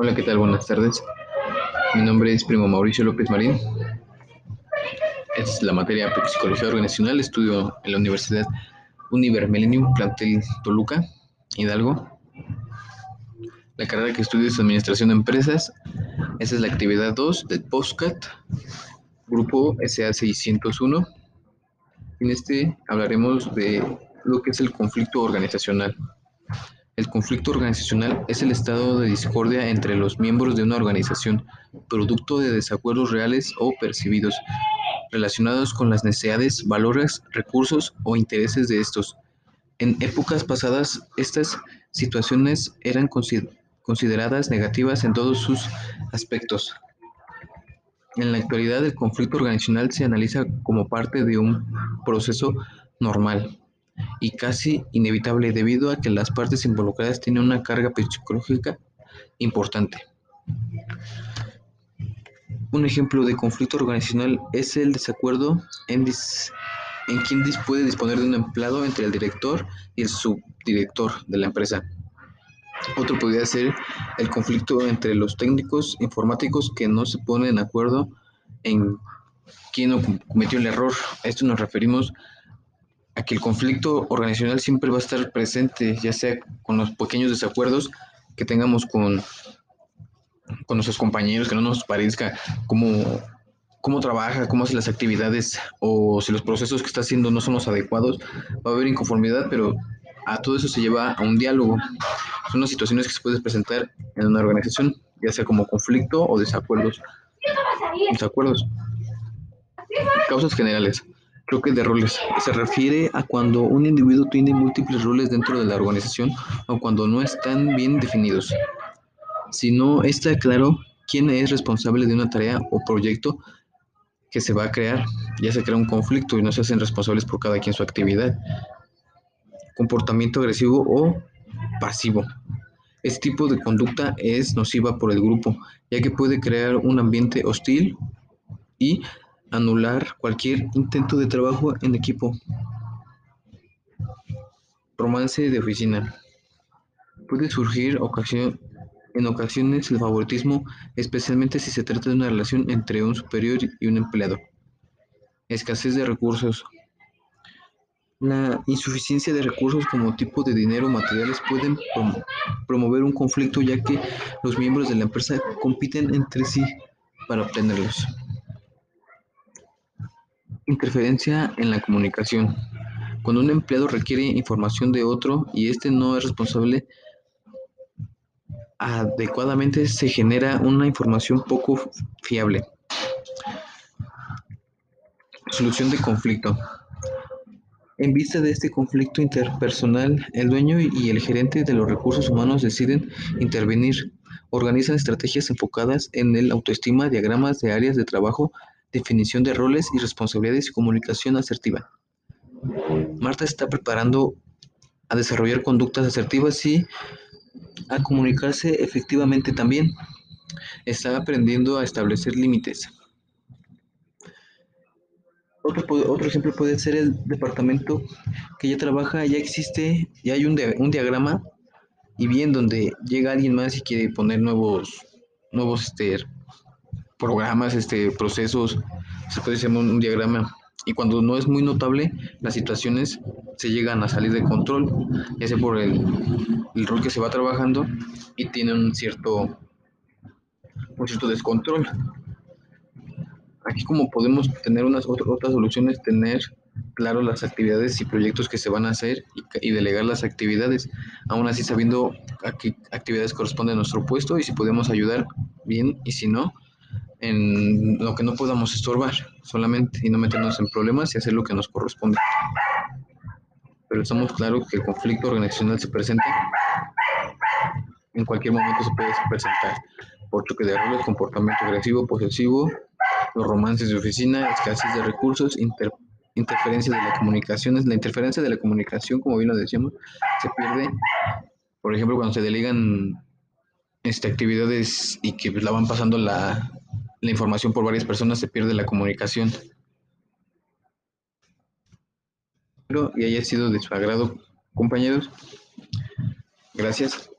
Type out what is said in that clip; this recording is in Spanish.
Hola, ¿qué tal? Buenas tardes. Mi nombre es Primo Mauricio López Marín. Es la materia Psicología Organizacional. Estudio en la Universidad Univer Millennium, plantel Toluca, Hidalgo. La carrera que estudio es Administración de Empresas. Esa es la actividad 2 del POSCAT, grupo SA601. En este hablaremos de lo que es el conflicto organizacional. El conflicto organizacional es el estado de discordia entre los miembros de una organización, producto de desacuerdos reales o percibidos, relacionados con las necesidades, valores, recursos o intereses de estos. En épocas pasadas, estas situaciones eran consideradas negativas en todos sus aspectos. En la actualidad, el conflicto organizacional se analiza como parte de un proceso normal y casi inevitable debido a que las partes involucradas tienen una carga psicológica importante. Un ejemplo de conflicto organizacional es el desacuerdo en, en quién puede disponer de un empleado entre el director y el subdirector de la empresa. Otro podría ser el conflicto entre los técnicos informáticos que no se ponen de acuerdo en quién cometió el error. A esto nos referimos a que el conflicto organizacional siempre va a estar presente, ya sea con los pequeños desacuerdos que tengamos con, con nuestros compañeros, que no nos parezca cómo, cómo trabaja, cómo hace las actividades o si los procesos que está haciendo no son los adecuados, va a haber inconformidad, pero a todo eso se lleva a un diálogo. Son las situaciones que se pueden presentar en una organización, ya sea como conflicto o desacuerdos. Desacuerdos. Causas generales. Choque de roles. Se refiere a cuando un individuo tiene múltiples roles dentro de la organización o cuando no están bien definidos. Si no está claro quién es responsable de una tarea o proyecto que se va a crear, ya se crea un conflicto y no se hacen responsables por cada quien su actividad. Comportamiento agresivo o pasivo. Este tipo de conducta es nociva por el grupo, ya que puede crear un ambiente hostil y anular cualquier intento de trabajo en equipo. Romance de oficina. Puede surgir en ocasiones el favoritismo, especialmente si se trata de una relación entre un superior y un empleado. Escasez de recursos. La insuficiencia de recursos como tipo de dinero o materiales pueden promover un conflicto ya que los miembros de la empresa compiten entre sí para obtenerlos. Interferencia en la comunicación. Cuando un empleado requiere información de otro y éste no es responsable adecuadamente, se genera una información poco fiable. Solución de conflicto. En vista de este conflicto interpersonal, el dueño y el gerente de los recursos humanos deciden intervenir. Organizan estrategias enfocadas en el autoestima, diagramas de áreas de trabajo, definición de roles y responsabilidades y comunicación asertiva. Marta está preparando a desarrollar conductas asertivas y a comunicarse efectivamente también. Está aprendiendo a establecer límites. Otro, otro, ejemplo puede ser el departamento que ya trabaja, ya existe, ya hay un, un diagrama y bien donde llega alguien más y quiere poner nuevos, nuevos este, programas, este, procesos, se puede hacer un, diagrama. Y cuando no es muy notable, las situaciones se llegan a salir de control, ya sea por el, rol que se va trabajando y tiene un cierto, un cierto descontrol. Aquí como podemos tener unas otras soluciones, tener claro las actividades y proyectos que se van a hacer y, delegar las actividades, aún así sabiendo a qué actividades corresponden a nuestro puesto y si podemos ayudar bien y si no, en lo que no podamos estorbar solamente y no meternos en problemas y hacer lo que nos corresponde. Pero estamos claros que el conflicto organizacional se presenta, en cualquier momento se puede presentar, por choque de roles, comportamiento agresivo, posesivo, los romances de oficina, escasez de recursos, interferencia de la comunicación. La interferencia de la comunicación, como bien lo decíamos, se pierde, por ejemplo, cuando se delegan este, actividades y que la van pasando la, la información por varias personas, se pierde la comunicación. y haya sido de su agrado, compañeros. Gracias.